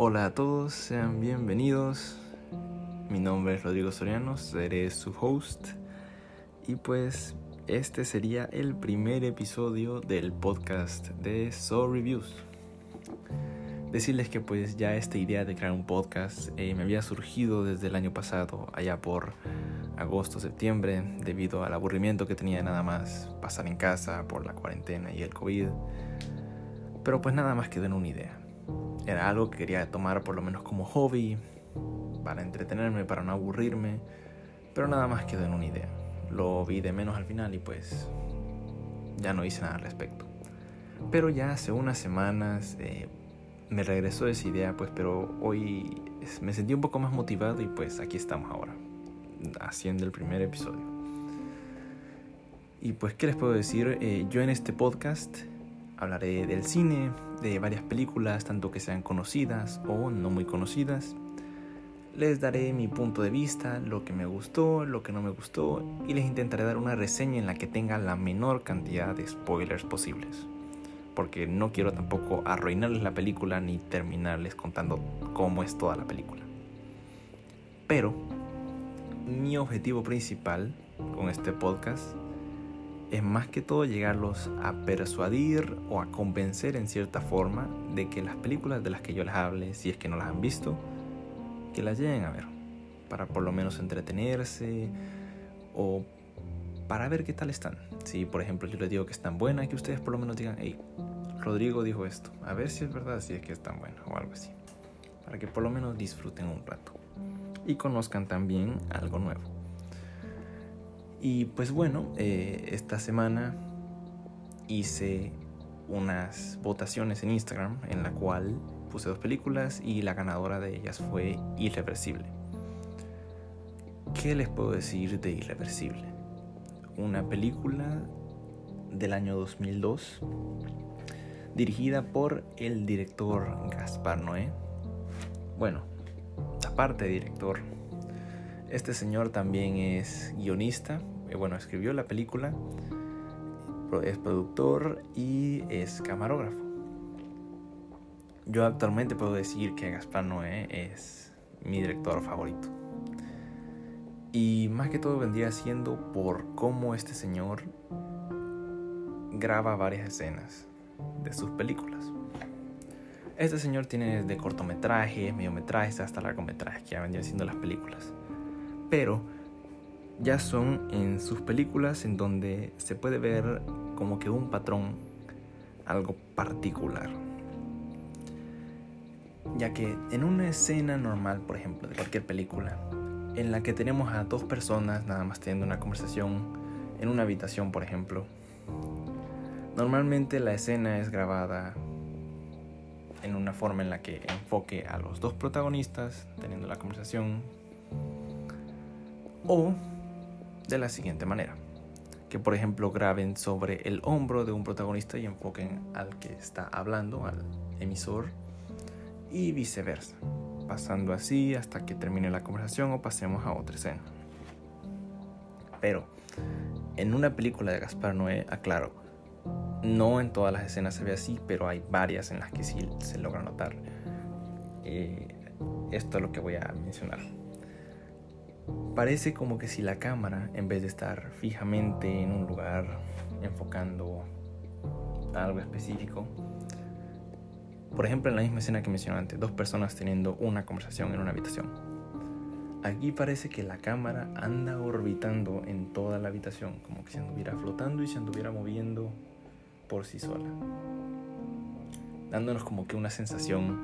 Hola a todos, sean bienvenidos. Mi nombre es Rodrigo Soriano, seré su host. Y pues este sería el primer episodio del podcast de So Reviews. Decirles que pues ya esta idea de crear un podcast eh, me había surgido desde el año pasado, allá por agosto, septiembre, debido al aburrimiento que tenía nada más pasar en casa por la cuarentena y el COVID. Pero pues nada más quedó en una idea. Era algo que quería tomar por lo menos como hobby, para entretenerme, para no aburrirme, pero nada más quedó en una idea. Lo vi de menos al final y pues ya no hice nada al respecto. Pero ya hace unas semanas eh, me regresó esa idea, pues, pero hoy me sentí un poco más motivado y pues aquí estamos ahora, haciendo el primer episodio. Y pues, ¿qué les puedo decir? Eh, yo en este podcast hablaré del cine, de varias películas, tanto que sean conocidas o no muy conocidas. Les daré mi punto de vista, lo que me gustó, lo que no me gustó, y les intentaré dar una reseña en la que tenga la menor cantidad de spoilers posibles porque no quiero tampoco arruinarles la película ni terminarles contando cómo es toda la película. Pero mi objetivo principal con este podcast es más que todo llegarlos a persuadir o a convencer en cierta forma de que las películas de las que yo les hable, si es que no las han visto, que las lleguen a ver, para por lo menos entretenerse o para ver qué tal están. Si por ejemplo yo les digo que están buenas, que ustedes por lo menos digan, hey, Rodrigo dijo esto, a ver si es verdad, si es que es tan bueno o algo así, para que por lo menos disfruten un rato y conozcan también algo nuevo. Y pues bueno, eh, esta semana hice unas votaciones en Instagram en la cual puse dos películas y la ganadora de ellas fue Irreversible. ¿Qué les puedo decir de Irreversible? Una película del año 2002 dirigida por el director Gaspar Noé. Bueno, aparte de director, este señor también es guionista, eh, bueno, escribió la película, es productor y es camarógrafo. Yo actualmente puedo decir que Gaspar Noé es mi director favorito. Y más que todo vendría siendo por cómo este señor graba varias escenas de sus películas. Este señor tiene de cortometrajes, mediometrajes hasta largometrajes que ya vendrían siendo las películas. Pero ya son en sus películas en donde se puede ver como que un patrón, algo particular. Ya que en una escena normal, por ejemplo, de cualquier película, en la que tenemos a dos personas nada más teniendo una conversación en una habitación, por ejemplo, Normalmente la escena es grabada en una forma en la que enfoque a los dos protagonistas teniendo la conversación o de la siguiente manera. Que por ejemplo graben sobre el hombro de un protagonista y enfoquen al que está hablando, al emisor, y viceversa, pasando así hasta que termine la conversación o pasemos a otra escena. Pero en una película de Gaspar Noé, aclaro, no en todas las escenas se ve así, pero hay varias en las que sí se logra notar. Eh, esto es lo que voy a mencionar. Parece como que si la cámara, en vez de estar fijamente en un lugar, enfocando algo específico, por ejemplo en la misma escena que mencioné antes, dos personas teniendo una conversación en una habitación. Aquí parece que la cámara anda orbitando en toda la habitación, como que se anduviera flotando y se anduviera moviendo por sí sola, dándonos como que una sensación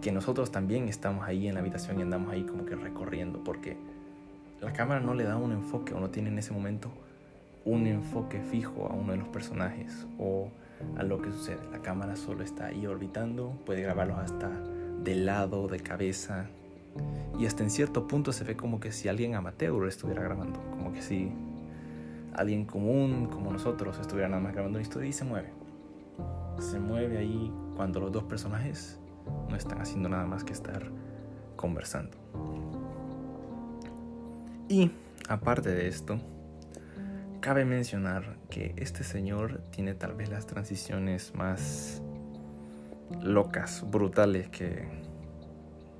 que nosotros también estamos ahí en la habitación y andamos ahí como que recorriendo, porque la cámara no le da un enfoque o no tiene en ese momento un enfoque fijo a uno de los personajes o a lo que sucede. La cámara solo está ahí orbitando, puede grabarlos hasta de lado, de cabeza, y hasta en cierto punto se ve como que si alguien amateur estuviera grabando, como que si alguien común como nosotros estuviera nada más grabando una historia y se mueve. Se mueve ahí cuando los dos personajes no están haciendo nada más que estar conversando. Y aparte de esto, cabe mencionar que este señor tiene tal vez las transiciones más locas, brutales que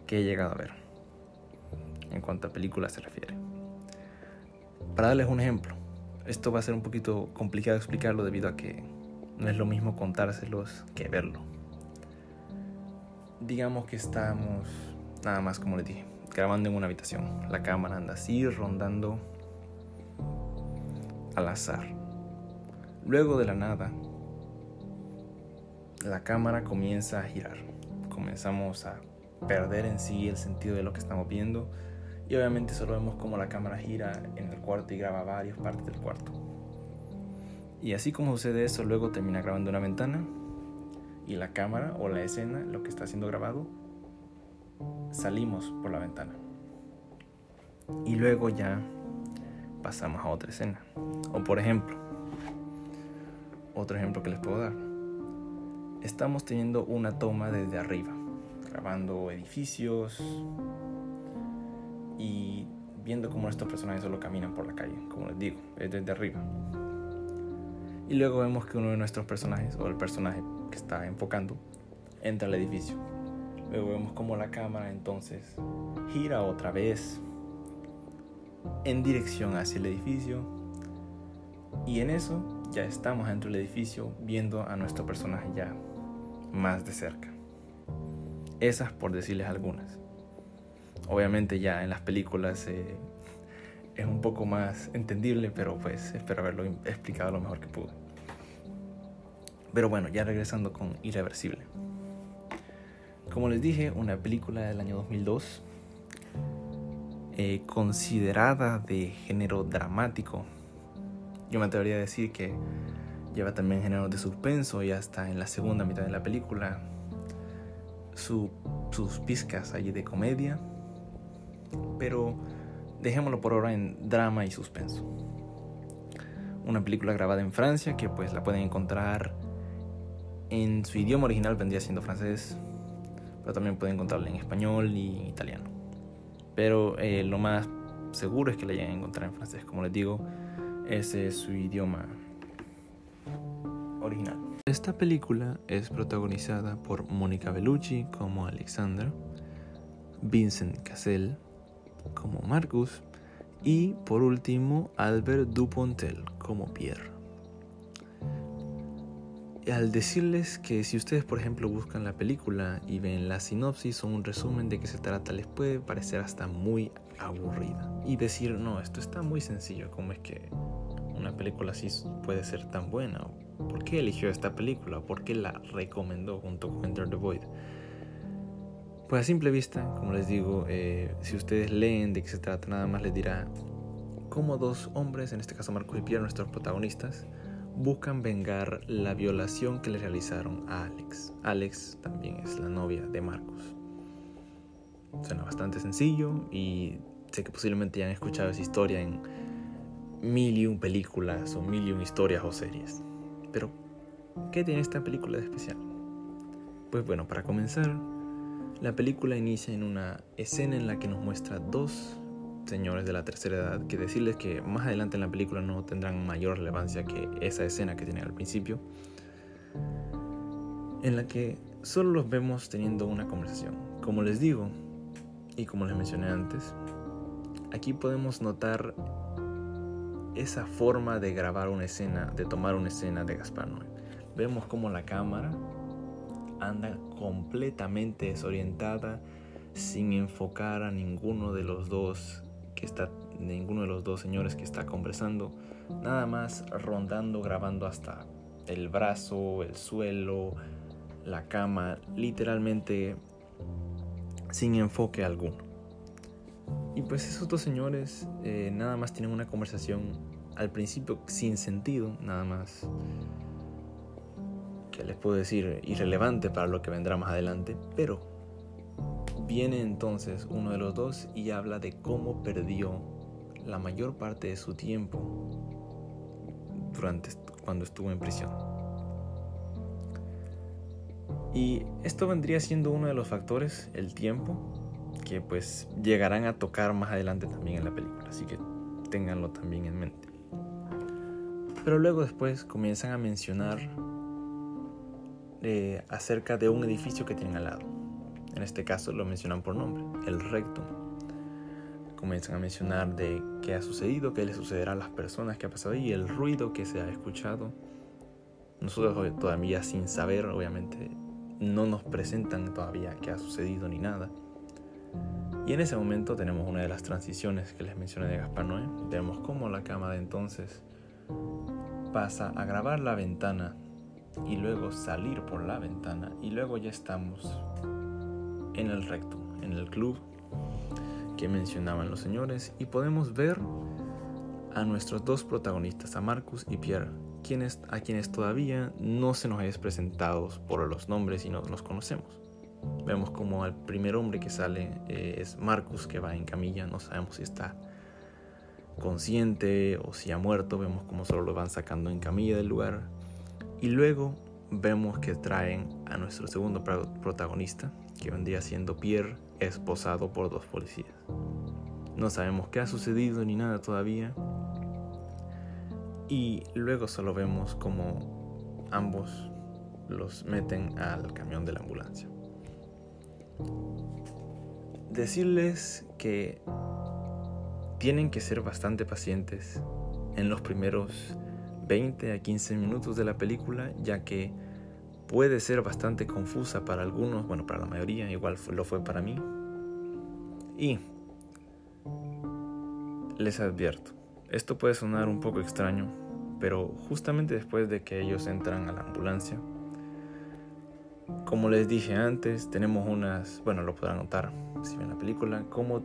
he llegado a ver, en cuanto a películas se refiere. Para darles un ejemplo, esto va a ser un poquito complicado explicarlo debido a que no es lo mismo contárselos que verlo. Digamos que estamos, nada más como les dije, grabando en una habitación. La cámara anda así, rondando al azar. Luego de la nada, la cámara comienza a girar. Comenzamos a perder en sí el sentido de lo que estamos viendo y obviamente solo vemos como la cámara gira en el cuarto y graba varias partes del cuarto. Y así como sucede eso, luego termina grabando una ventana y la cámara o la escena, lo que está siendo grabado, salimos por la ventana. Y luego ya pasamos a otra escena. O por ejemplo, otro ejemplo que les puedo dar. Estamos teniendo una toma desde arriba, grabando edificios y viendo cómo estos personajes solo caminan por la calle, como les digo, desde arriba. Y luego vemos que uno de nuestros personajes, o el personaje que está enfocando, entra al edificio. Luego vemos cómo la cámara entonces gira otra vez en dirección hacia el edificio. Y en eso ya estamos dentro del edificio viendo a nuestro personaje ya más de cerca. Esas por decirles algunas. Obviamente ya en las películas eh, es un poco más entendible, pero pues espero haberlo explicado lo mejor que pude. Pero bueno, ya regresando con Irreversible. Como les dije, una película del año 2002, eh, considerada de género dramático. Yo me atrevería a decir que lleva también género de suspenso y hasta en la segunda mitad de la película sus pizcas allí de comedia. Pero dejémoslo por ahora en drama y suspenso. Una película grabada en Francia que pues la pueden encontrar en su idioma original vendría siendo francés, pero también pueden encontrarla en español y en italiano. Pero eh, lo más seguro es que la lleguen a encontrar en francés, como les digo, ese es su idioma original. Esta película es protagonizada por Mónica Bellucci como Alexander, Vincent Cassel como Marcus y por último Albert Dupontel como Pierre. Al decirles que si ustedes por ejemplo buscan la película y ven la sinopsis o un resumen de qué se trata, les puede parecer hasta muy aburrida. Y decir, no, esto está muy sencillo, ¿cómo es que una película así puede ser tan buena? ¿Por qué eligió esta película? ¿Por qué la recomendó junto con Enter the Void? Pues a simple vista, como les digo, eh, si ustedes leen de qué se trata, nada más les dirá cómo dos hombres, en este caso Marcos y Pierre, nuestros protagonistas, buscan vengar la violación que le realizaron a Alex. Alex también es la novia de Marcos. Suena bastante sencillo y sé que posiblemente ya han escuchado esa historia en mil y un películas o mil y un historias o series. Pero, ¿qué tiene esta película de especial? Pues bueno, para comenzar, la película inicia en una escena en la que nos muestra dos señores de la tercera edad, que decirles que más adelante en la película no tendrán mayor relevancia que esa escena que tienen al principio, en la que solo los vemos teniendo una conversación. Como les digo, y como les mencioné antes, aquí podemos notar esa forma de grabar una escena, de tomar una escena de Gaspar Noé. Vemos como la cámara anda completamente desorientada, sin enfocar a ninguno de los dos que está ninguno de los dos señores que está conversando, nada más rondando, grabando hasta el brazo, el suelo, la cama, literalmente sin enfoque alguno. Y pues esos dos señores eh, nada más tienen una conversación al principio sin sentido, nada más que les puedo decir irrelevante para lo que vendrá más adelante, pero Viene entonces uno de los dos y habla de cómo perdió la mayor parte de su tiempo durante cuando estuvo en prisión. Y esto vendría siendo uno de los factores, el tiempo, que pues llegarán a tocar más adelante también en la película, así que ténganlo también en mente. Pero luego después comienzan a mencionar eh, acerca de un edificio que tienen al lado En este caso lo mencionan por nombre, el rectum. Comienzan a mencionar de qué ha sucedido, qué le sucederá a las personas que ha pasado y el ruido que se ha escuchado. Nosotros todavía sin saber, obviamente, no nos presentan todavía qué ha sucedido ni nada. Y en ese momento tenemos una de las transiciones que les mencioné de Gaspar Noé. Vemos cómo la cámara entonces pasa a grabar la ventana y luego salir por la ventana y luego ya estamos en el recto, en el club que mencionaban los señores y podemos ver a nuestros dos protagonistas, a Marcus y Pierre, quienes, a quienes todavía no se nos es presentados por los nombres y no los conocemos. Vemos como el primer hombre que sale eh, es Marcus, que va en camilla, no sabemos si está consciente o si ha muerto, vemos como solo lo van sacando en camilla del lugar. Y luego vemos que traen a nuestro segundo protagonista, que vendría siendo Pierre, esposado por dos policías. No sabemos qué ha sucedido ni nada todavía. Y luego solo vemos como ambos los meten al camión de la ambulancia. Decirles que tienen que ser bastante pacientes en los primeros 20 a 15 minutos de la película, ya que puede ser bastante confusa para algunos, bueno, para la mayoría, igual lo fue para mí. Y les advierto, esto puede sonar un poco extraño, pero justamente después de que ellos entran a la ambulancia, como les dije antes, tenemos unas, bueno, lo podrán notar si ven la película, como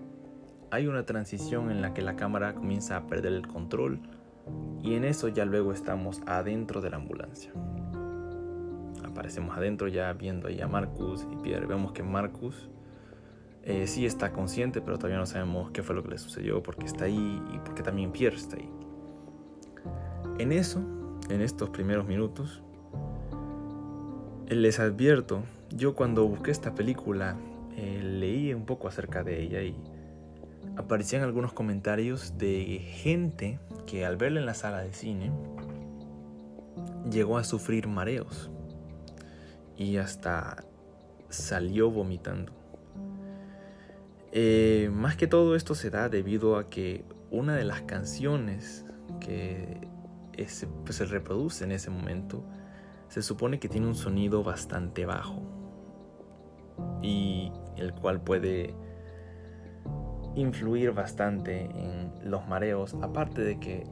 hay una transición en la que la cámara comienza a perder el control y en eso ya luego estamos adentro de la ambulancia. Aparecemos adentro ya viendo ahí a Marcus y Pierre. Vemos que Marcus eh, sí está consciente, pero todavía no sabemos qué fue lo que le sucedió, porque está ahí y porque también Pierre está ahí. En eso, en estos primeros minutos, les advierto, yo cuando busqué esta película eh, leí un poco acerca de ella y aparecían algunos comentarios de gente que al verla en la sala de cine llegó a sufrir mareos y hasta salió vomitando. Eh, más que todo esto se da debido a que una de las canciones que pues, se reproduce en ese momento se supone que tiene un sonido bastante bajo y el cual puede influir bastante en los mareos, aparte de que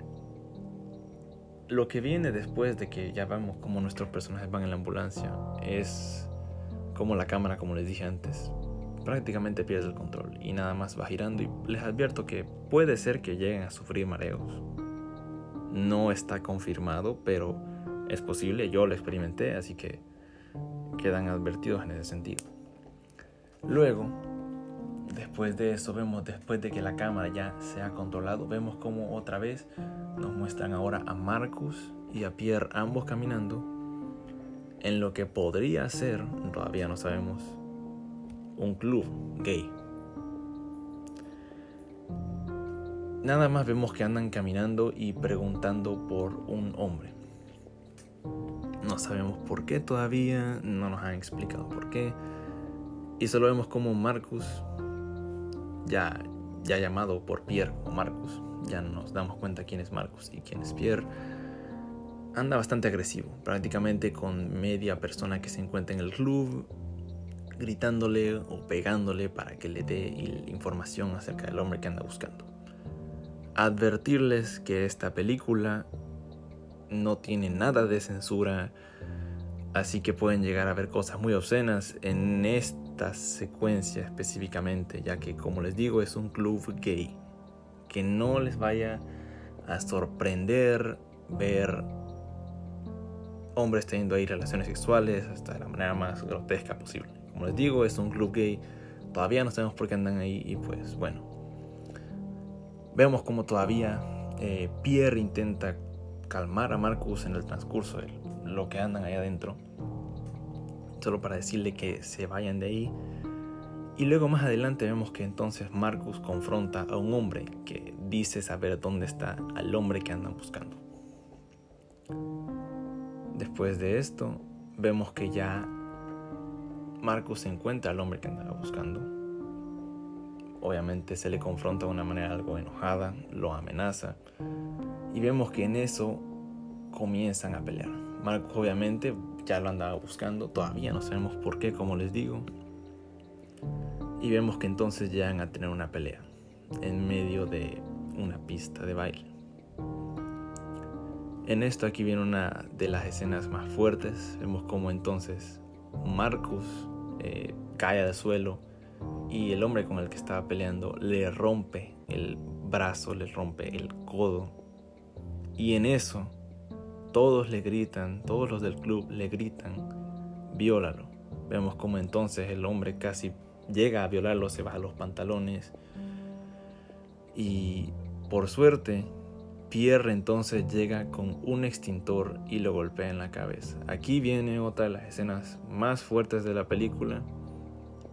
lo que viene después de que ya vemos como nuestros personajes van en la ambulancia es como la cámara, como les dije antes, prácticamente pierde el control y nada más va girando y les advierto que puede ser que lleguen a sufrir mareos. No está confirmado, pero es posible, yo lo experimenté, así que quedan advertidos en ese sentido. Luego, Después de eso vemos, después de que la cámara ya se ha controlado, vemos como otra vez nos muestran ahora a Marcus y a Pierre ambos caminando en lo que podría ser, todavía no sabemos, un club gay. Nada más vemos que andan caminando y preguntando por un hombre. No sabemos por qué todavía, no nos han explicado por qué. Y solo vemos como Marcus ya, ya llamado por Pierre o Marcus, ya nos damos cuenta quién es Marcus y quién es Pierre, anda bastante agresivo, prácticamente con media persona que se encuentra en el club, gritándole o pegándole para que le dé información acerca del hombre que anda buscando. Advertirles que esta película no tiene nada de censura, así que pueden llegar a ver cosas muy obscenas en este secuencia específicamente, ya que como les digo es un club gay. Que no les vaya a sorprender ver hombres teniendo ahí relaciones sexuales hasta de la manera más grotesca posible. Como les digo, es un club gay. Todavía no sabemos por qué andan ahí y pues bueno. Vemos como todavía eh, Pierre intenta calmar a Marcus en el transcurso de lo que andan ahí adentro solo para decirle que se vayan de ahí. Y luego más adelante vemos que entonces Marcus confronta a un hombre que dice saber dónde está al hombre que andan buscando. Después de esto, vemos que ya Marcus encuentra al hombre que andaba buscando. Obviamente se le confronta de una manera algo enojada, lo amenaza. Y vemos que en eso comienzan a pelear. Marcus obviamente ya lo andaba buscando, todavía no sabemos por qué, como les digo. Y vemos que entonces llegan a tener una pelea en medio de una pista de baile. En esto aquí viene una de las escenas más fuertes. Vemos como entonces Marcus eh, cae al suelo y el hombre con el que estaba peleando le rompe el brazo, le rompe el codo. Y en eso todos le gritan, todos los del club le gritan, viólalo. Vemos como entonces el hombre casi llega a violarlo, se baja los pantalones. Y por suerte, Pierre entonces llega con un extintor y lo golpea en la cabeza. Aquí viene otra de las escenas más fuertes de la película,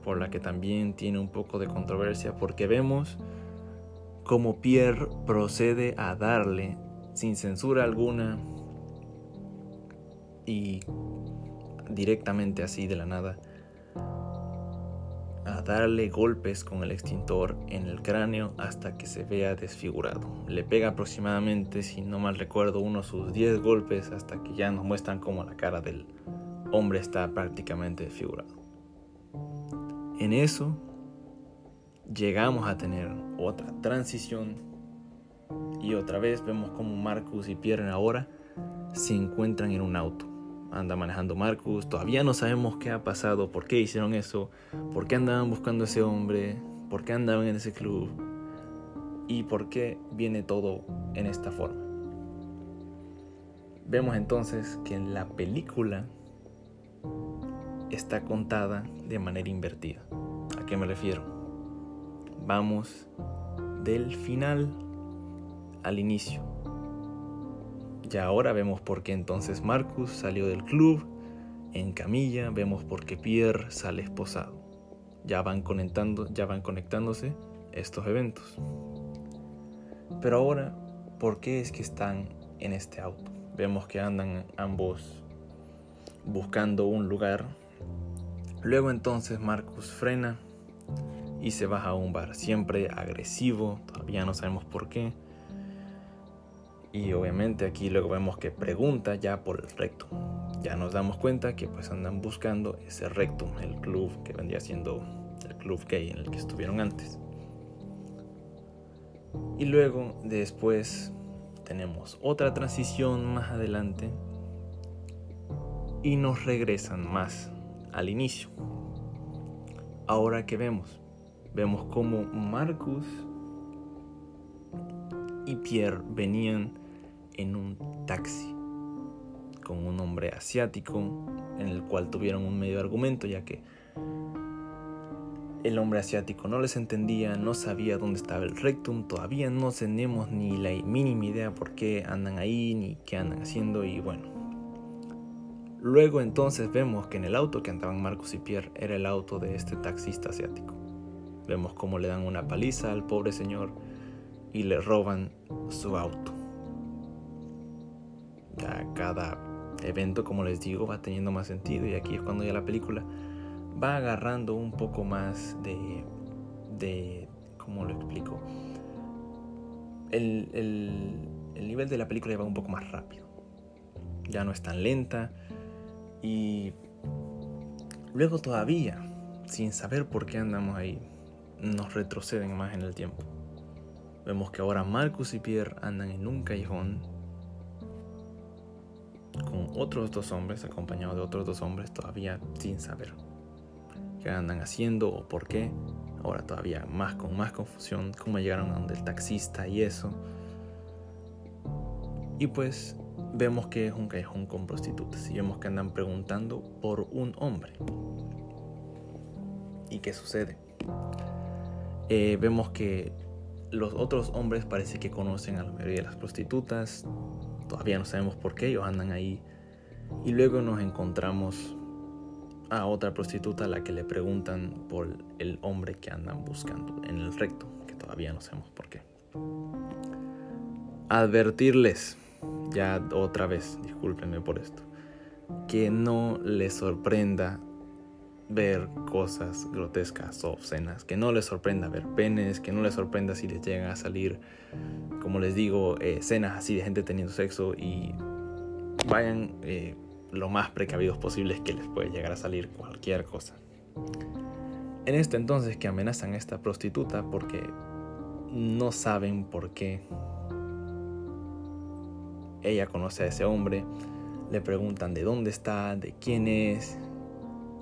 por la que también tiene un poco de controversia, porque vemos como Pierre procede a darle, sin censura alguna, y directamente así de la nada, a darle golpes con el extintor en el cráneo hasta que se vea desfigurado. Le pega aproximadamente, si no mal recuerdo, unos sus 10 golpes hasta que ya nos muestran como la cara del hombre está prácticamente desfigurado. En eso llegamos a tener otra transición y otra vez vemos como Marcus y Pierre ahora se encuentran en un auto anda manejando Marcus. Todavía no sabemos qué ha pasado, por qué hicieron eso, por qué andaban buscando ese hombre, por qué andaban en ese club y por qué viene todo en esta forma. Vemos entonces que en la película está contada de manera invertida. ¿A qué me refiero? Vamos del final al inicio. Ya ahora vemos por qué entonces Marcus salió del club en camilla, vemos por qué Pierre sale esposado. Ya van conectando, ya van conectándose estos eventos. Pero ahora, ¿por qué es que están en este auto? Vemos que andan ambos buscando un lugar. Luego entonces Marcus frena y se baja a un bar, siempre agresivo, todavía no sabemos por qué. Y obviamente aquí luego vemos que pregunta ya por el rectum. Ya nos damos cuenta que pues andan buscando ese rectum, el club que vendría siendo el club gay en el que estuvieron antes. Y luego después tenemos otra transición más adelante y nos regresan más al inicio. Ahora que vemos, vemos como Marcus y Pierre venían en un taxi con un hombre asiático en el cual tuvieron un medio argumento ya que el hombre asiático no les entendía, no sabía dónde estaba el rectum, todavía no tenemos ni la mínima idea por qué andan ahí ni qué andan haciendo y bueno. Luego entonces vemos que en el auto que andaban Marcos y Pierre era el auto de este taxista asiático. Vemos cómo le dan una paliza al pobre señor y le roban su auto. Ya cada evento, como les digo, va teniendo más sentido y aquí es cuando ya la película va agarrando un poco más de, de ¿cómo lo explico? El, el, el nivel de la película va un poco más rápido. Ya no es tan lenta y luego todavía, sin saber por qué andamos ahí, nos retroceden más en el tiempo. Vemos que ahora Marcus y Pierre andan en un callejón con otros dos hombres, acompañados de otros dos hombres, todavía sin saber qué andan haciendo o por qué. Ahora todavía más con más confusión, cómo llegaron a donde el taxista y eso. Y pues vemos que es un callejón con prostitutas y vemos que andan preguntando por un hombre. ¿Y qué sucede? Eh, vemos que los otros hombres parece que conocen a la mayoría de las prostitutas. Todavía no sabemos por qué ellos andan ahí. Y luego nos encontramos a otra prostituta a la que le preguntan por el hombre que andan buscando en el recto, que todavía no sabemos por qué. Advertirles, ya otra vez, discúlpenme por esto, que no les sorprenda ver cosas grotescas o obscenas, que no les sorprenda ver penes, que no les sorprenda si les llegan a salir, como les digo, eh, escenas así de gente teniendo sexo y vayan eh, lo más precavidos posibles que les puede llegar a salir cualquier cosa. En esto entonces que amenazan a esta prostituta porque no saben por qué ella conoce a ese hombre, le preguntan de dónde está, de quién es,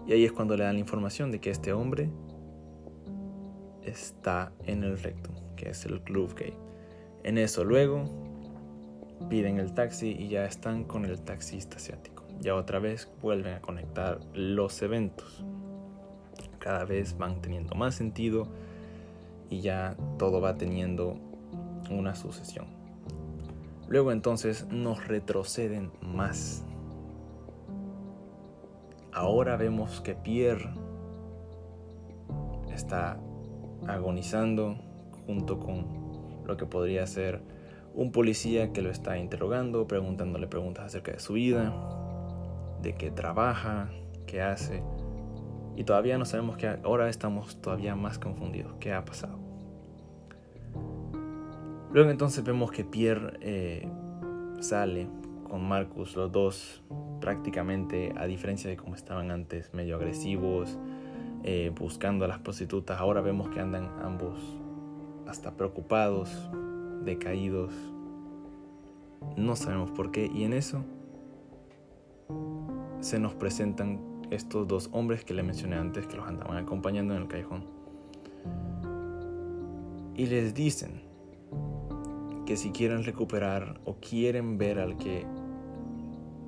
y ahí es cuando le dan la información de que este hombre está en el recto, que es el club gay. En eso luego piden el taxi y ya están con el taxista asiático. Ya otra vez vuelven a conectar los eventos. Cada vez van teniendo más sentido y ya todo va teniendo una sucesión. Luego entonces nos retroceden más. Ahora vemos que Pierre está agonizando junto con lo que podría ser un policía que lo está interrogando, preguntándole preguntas acerca de su vida, de qué trabaja, qué hace. Y todavía no sabemos qué, ahora estamos todavía más confundidos. ¿Qué ha pasado? Luego entonces vemos que Pierre eh, sale con Marcus, los dos prácticamente, a diferencia de como estaban antes, medio agresivos, eh, buscando a las prostitutas, ahora vemos que andan ambos hasta preocupados, decaídos, no sabemos por qué, y en eso se nos presentan estos dos hombres que le mencioné antes, que los andaban acompañando en el callejón. Y les dicen, que si quieren recuperar o quieren ver al que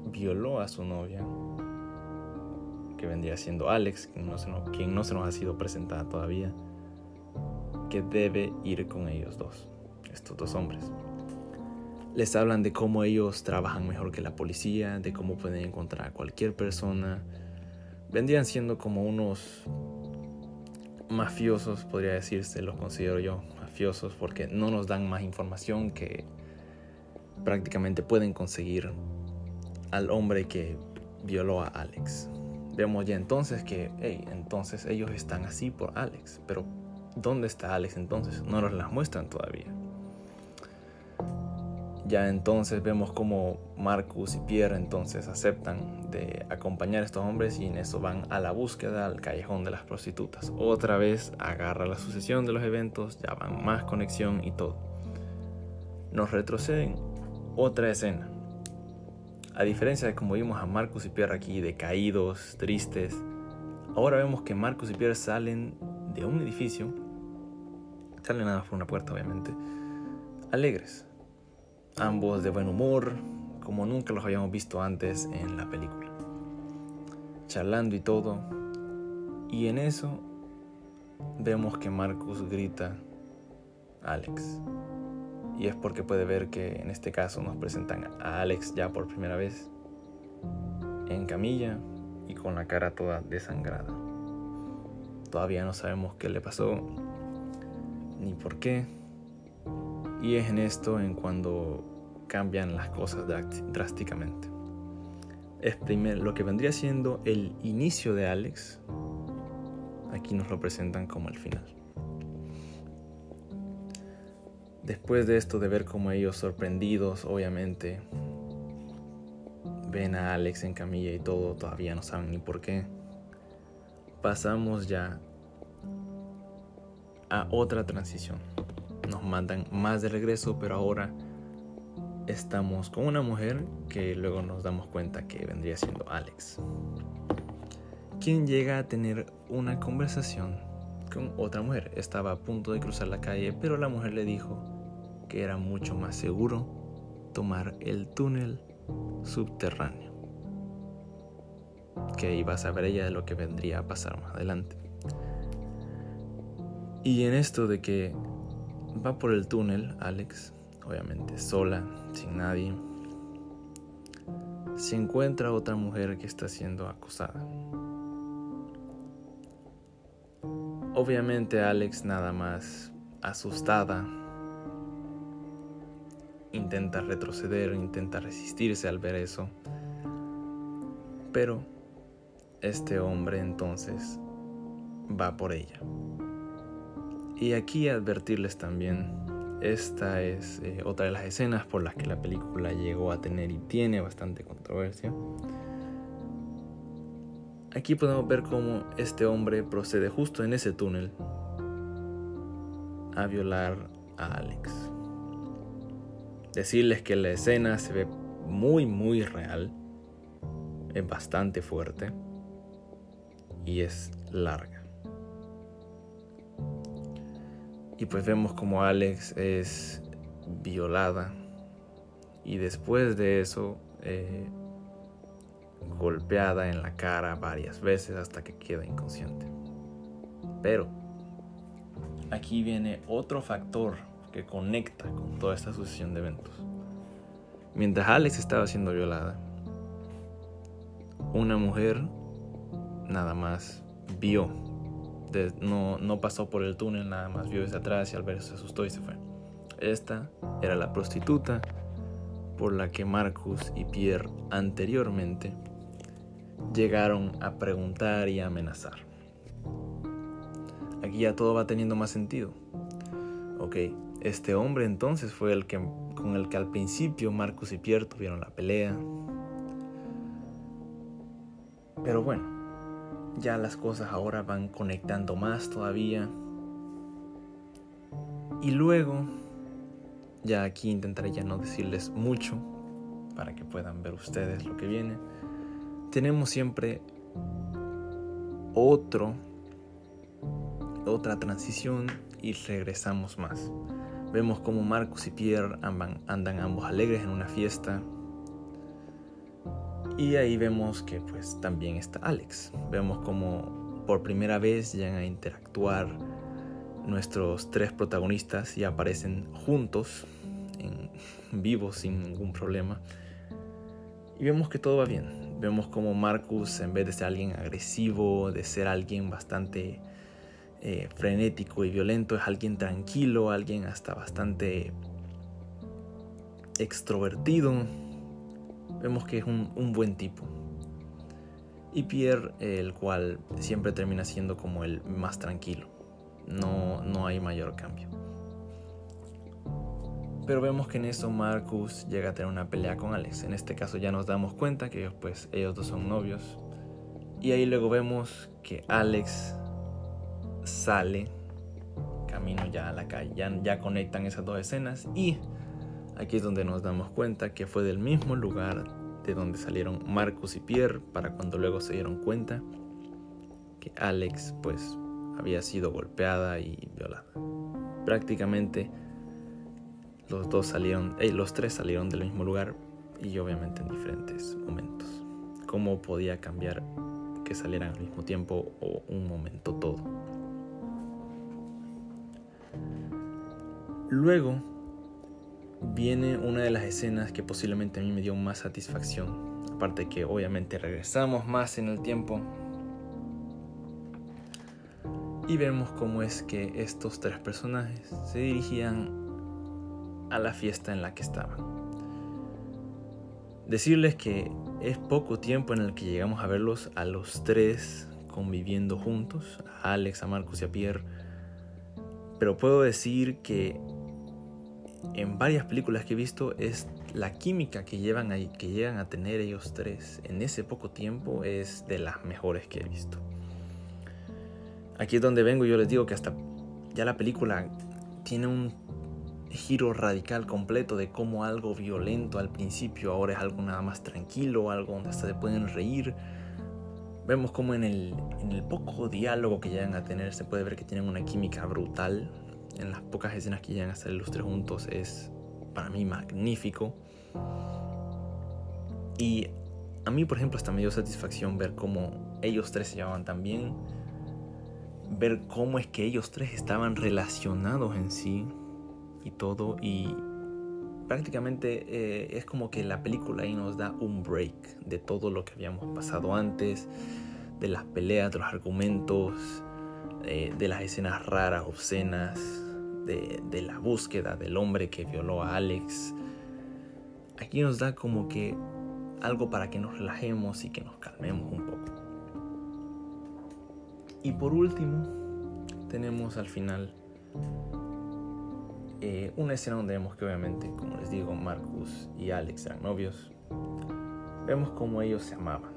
violó a su novia, que vendría siendo Alex, quien no, se nos, ha sido presentada todavía, que debe ir con ellos dos, estos dos hombres. Les hablan de cómo ellos trabajan mejor que la policía, de cómo pueden encontrar a cualquier persona. Vendrían siendo como unos mafiosos, podría decirse, los considero yo, porque no nos dan más información que prácticamente pueden conseguir al hombre que violó a Alex. Vemos ya entonces que, hey, entonces ellos están así por Alex, pero ¿dónde está Alex entonces? No nos las muestran todavía. Ya entonces vemos como Marcus y Pierre entonces aceptan de acompañar a estos hombres y en eso van a la búsqueda al callejón de las prostitutas. Otra vez agarra la sucesión de los eventos, ya van más conexión y todo. Nos retroceden otra escena. A diferencia de como vimos a Marcus y Pierre aquí decaídos, tristes, ahora vemos que Marcus y Pierre salen de un edificio, salen nada por una puerta obviamente, alegres ambos de buen humor, como nunca los habíamos visto antes en la película. Charlando y todo. Y en eso vemos que Marcus grita Alex. Y es porque puede ver que en este caso nos presentan a Alex ya por primera vez en camilla y con la cara toda desangrada. Todavía no sabemos qué le pasó ni por qué, y es en esto en cuando cambian las cosas drásticamente. Es lo que vendría siendo el inicio de Alex, aquí nos lo presentan como el final. Después de esto, de ver como ellos sorprendidos, obviamente, ven a Alex en camilla y todo, todavía no saben ni por qué, pasamos ya a otra transición. Nos mandan más de regreso, pero ahora estamos con una mujer que luego nos damos cuenta que vendría siendo Alex, quien llega a tener una conversación otra mujer. Estaba a punto de cruzar la calle, pero la mujer le dijo que era mucho más seguro tomar el túnel subterráneo. Que iba a saber ella de lo que vendría a pasar más adelante. Y en esto de que Va por el túnel, Alex, obviamente sola, sin nadie. Se encuentra otra mujer que está siendo acosada. Obviamente Alex nada más asustada. Intenta retroceder, intenta resistirse al ver eso. Pero este hombre entonces va por ella. Y aquí advertirles también, esta es eh, otra de las escenas por las que la película llegó a tener y tiene bastante controversia. Aquí podemos ver cómo este hombre procede justo en ese túnel a violar a Alex. Decirles que la escena se ve muy muy real, es bastante fuerte y es larga. Y pues vemos como Alex es violada y después de eso eh, golpeada en la cara varias veces hasta que queda inconsciente. Pero aquí viene otro factor que conecta con toda esta sucesión de eventos. Mientras Alex estaba siendo violada, una mujer nada más vio, no, no pasó por el túnel, nada más vio desde atrás y al ver se asustó y se fue. Esta era la prostituta por la que Marcus y Pierre anteriormente llegaron a preguntar y a amenazar. Aquí ya todo va teniendo más sentido. Ok, este hombre entonces fue el que con el que al principio Marcus y Pierre tuvieron la pelea. Pero bueno, ya las cosas ahora van conectando más todavía. Y luego, ya aquí intentaré ya no decirles mucho para que puedan ver ustedes lo que viene tenemos siempre otro, otra transición y regresamos más. Vemos como Marcus y Pierre andan, ambos alegres en una fiesta. Y ahí vemos que pues también está Alex. Vemos como por primera vez llegan a interactuar nuestros tres protagonistas y aparecen juntos, en, vivos sin ningún problema. Y vemos que todo va bien. Vemos como Marcus, en vez de ser alguien agresivo, de ser alguien bastante eh, frenético y violento, es alguien tranquilo, alguien hasta bastante extrovertido. Vemos que es un, buen tipo. Y Pierre, el cual siempre termina siendo como el más tranquilo. No, no hay mayor cambio. Pero vemos que en eso Marcus llega a tener una pelea con Alex. En este caso ya nos damos cuenta que ellos, pues, ellos dos son novios. Y ahí luego vemos que Alex sale camino ya a la calle. Ya, conectan esas dos escenas. Y aquí es donde nos damos cuenta que fue del mismo lugar de donde salieron Marcus y Pierre para cuando luego se dieron cuenta que Alex pues había sido golpeada y violada. Prácticamente los dos salieron, eh, los tres salieron del mismo lugar y obviamente en diferentes momentos. ¿Cómo podía cambiar que salieran al mismo tiempo o un momento todo? Luego viene una de las escenas que posiblemente a mí me dio más satisfacción. Aparte que obviamente regresamos más en el tiempo. Y vemos cómo es que estos tres personajes se dirigían a la fiesta en la que estaban. Decirles que es poco tiempo en el que llegamos a verlos a los tres conviviendo juntos, a Alex, a Marcus y a Pierre, pero puedo decir que en varias películas que he visto es la química que llevan ahí, que llegan a tener ellos tres en ese poco tiempo es de las mejores que he visto. Aquí es donde vengo y yo les digo que hasta ya la película tiene un giro radical completo de cómo algo violento al principio ahora es algo nada más tranquilo, algo donde hasta se pueden reír. Vemos como en el, en el poco diálogo que llegan a tener se puede ver que tienen una química brutal. En las pocas escenas que llegan a estar los tres juntos es para mí magnífico. Y a mí, por ejemplo, hasta me dio satisfacción ver cómo ellos tres se llevaban tan bien. Ver cómo es que ellos tres estaban relacionados en sí y todo y prácticamente eh, es como que la película ahí nos da un break de todo lo que habíamos pasado antes, de las peleas, de los argumentos, eh, de las escenas raras, obscenas, de, de la búsqueda del hombre que violó a Alex. Aquí nos da como que algo para que nos relajemos y que nos calmemos un poco. Y por último, tenemos al final eh, una escena donde vemos que obviamente, como les digo, Marcus y Alex eran novios. Vemos cómo ellos se amaban.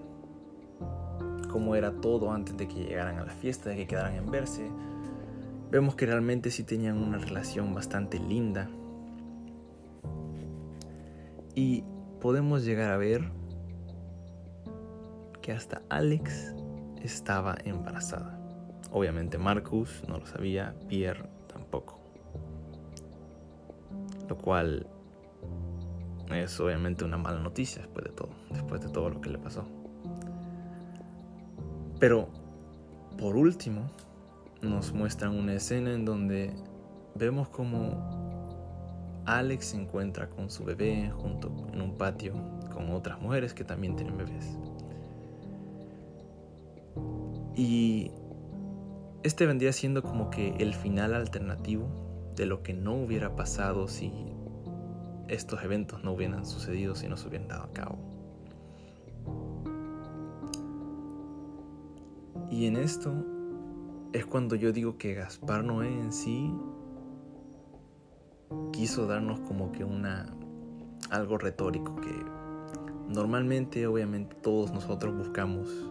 Cómo era todo antes de que llegaran a la fiesta, de que quedaran en verse. Vemos que realmente sí tenían una relación bastante linda. Y podemos llegar a ver que hasta Alex estaba embarazada. Obviamente Marcus no lo sabía, Pierre tampoco. Lo cual es obviamente una mala noticia después de todo, después de todo lo que le pasó. Pero por último, nos muestran una escena en donde vemos como Alex se encuentra con su bebé junto en un patio con otras mujeres que también tienen bebés. Y este vendría siendo como que el final alternativo de lo que no hubiera pasado si estos eventos no hubieran sucedido, si no se hubieran dado a cabo. Y en esto es cuando yo digo que Gaspar Noé en sí quiso darnos como que una algo retórico que normalmente obviamente todos nosotros buscamos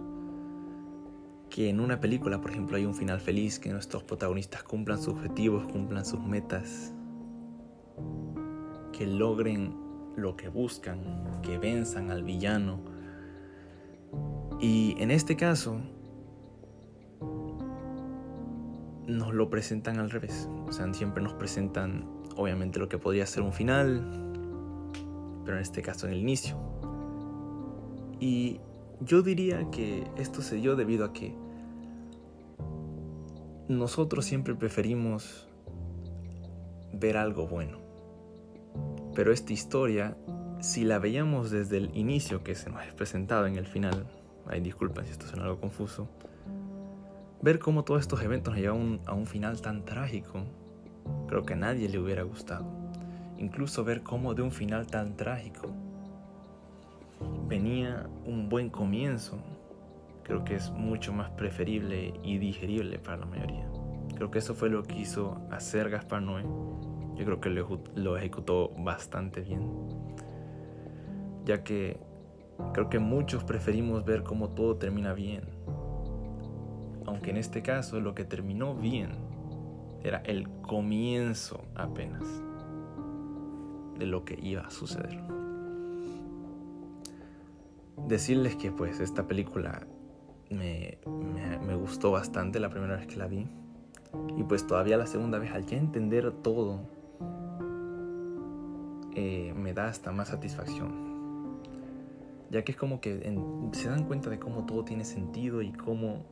que en una película, por ejemplo, hay un final feliz, que nuestros protagonistas cumplan sus objetivos, cumplan sus metas, que logren lo que buscan, que venzan al villano. Y en este caso, nos lo presentan al revés. O sea, siempre nos presentan, obviamente, lo que podría ser un final, pero en este caso en el inicio. Y yo diría que esto se dio debido a que nosotros siempre preferimos ver algo bueno. Pero esta historia, si la veíamos desde el inicio que se nos ha presentado en el final, ay disculpen si esto suena algo confuso, ver cómo todos estos eventos nos llevan a un final tan trágico, creo que a nadie le hubiera gustado. Incluso ver cómo de un final tan trágico venía un buen comienzo, creo que es mucho más preferible y digerible para la mayoría. Creo que eso fue lo que hizo hacer Gaspar Noé. Yo creo que lo, lo ejecutó bastante bien. Ya que creo que muchos preferimos ver cómo todo termina bien. Aunque en este caso lo que terminó bien era el comienzo apenas de lo que iba a suceder decirles que pues esta película me, gustó bastante la primera vez que la vi. Y pues todavía la segunda vez, al ya entender todo, eh, me da hasta más satisfacción. Ya que es como que se dan cuenta de cómo todo tiene sentido y cómo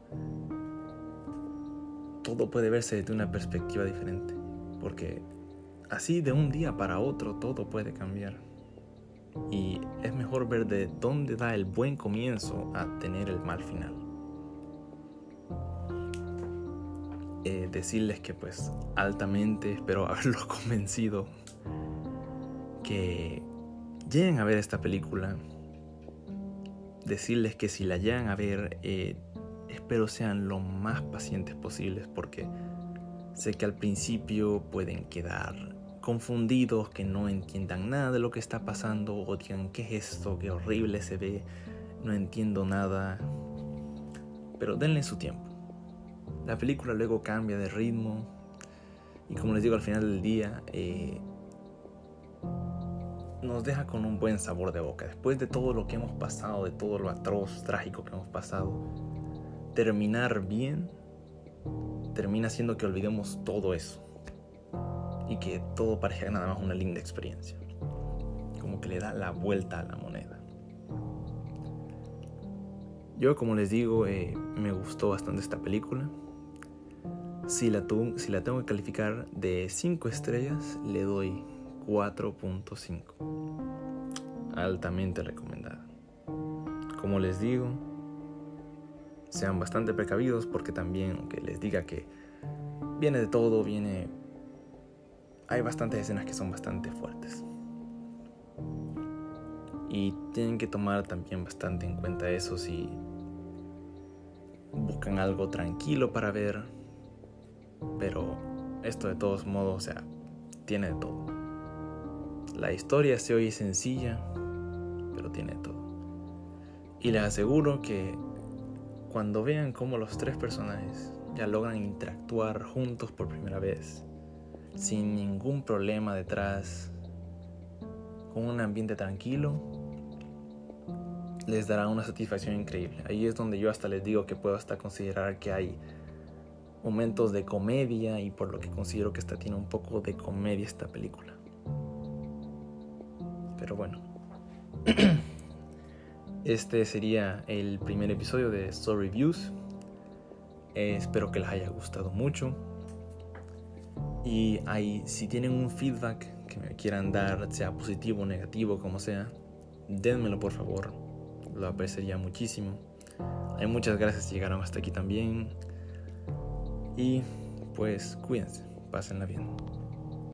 todo puede verse desde una perspectiva diferente. Porque así de un día para otro todo puede cambiar y es mejor ver de dónde da el buen comienzo a tener el mal final. Eh, decirles que pues altamente espero haberlos convencido que lleguen a ver esta película. Decirles que si la llegan a ver, eh, espero sean lo más pacientes posibles porque sé que al principio pueden quedar confundidos, que no entiendan nada de lo que está pasando o digan, ¿qué es esto? Qué horrible se ve, no entiendo nada. Pero denle su tiempo. La película luego cambia de ritmo y como les digo al final del día, eh, nos deja con un buen sabor de boca. Después de todo lo que hemos pasado, de todo lo atroz, trágico que hemos pasado, terminar bien termina haciendo que olvidemos todo eso y que todo parezca nada más una linda experiencia. Como que le da la vuelta a la moneda. Yo, como les digo, eh, me gustó bastante esta película. Si la, si la tengo que calificar de 5 estrellas, le doy 4.5. Altamente recomendada. Como les digo, sean bastante precavidos porque también, aunque les diga que viene de todo, viene hay bastantes escenas que son bastante fuertes. Y tienen que tomar también bastante en cuenta eso si buscan algo tranquilo para ver, pero esto de todos modos, o sea, tiene de todo. La historia se oye sencilla, pero tiene de todo. Y les aseguro que cuando vean cómo los tres personajes ya logran interactuar juntos por primera vez, sin ningún problema detrás, con un ambiente tranquilo, les dará una satisfacción increíble. Ahí es donde yo hasta les digo que puedo hasta considerar que hay momentos de comedia y por lo que considero que esta tiene un poco de comedia esta película. Pero bueno. Este sería el primer episodio de Story Reviews. Eh, espero que les haya gustado mucho. Y si tienen un feedback que me quieran dar, sea positivo o negativo, como sea, denmelo por favor. Lo apreciaría muchísimo. Hay muchas gracias si llegaron hasta aquí también. Y pues cuídense, pásenla bien.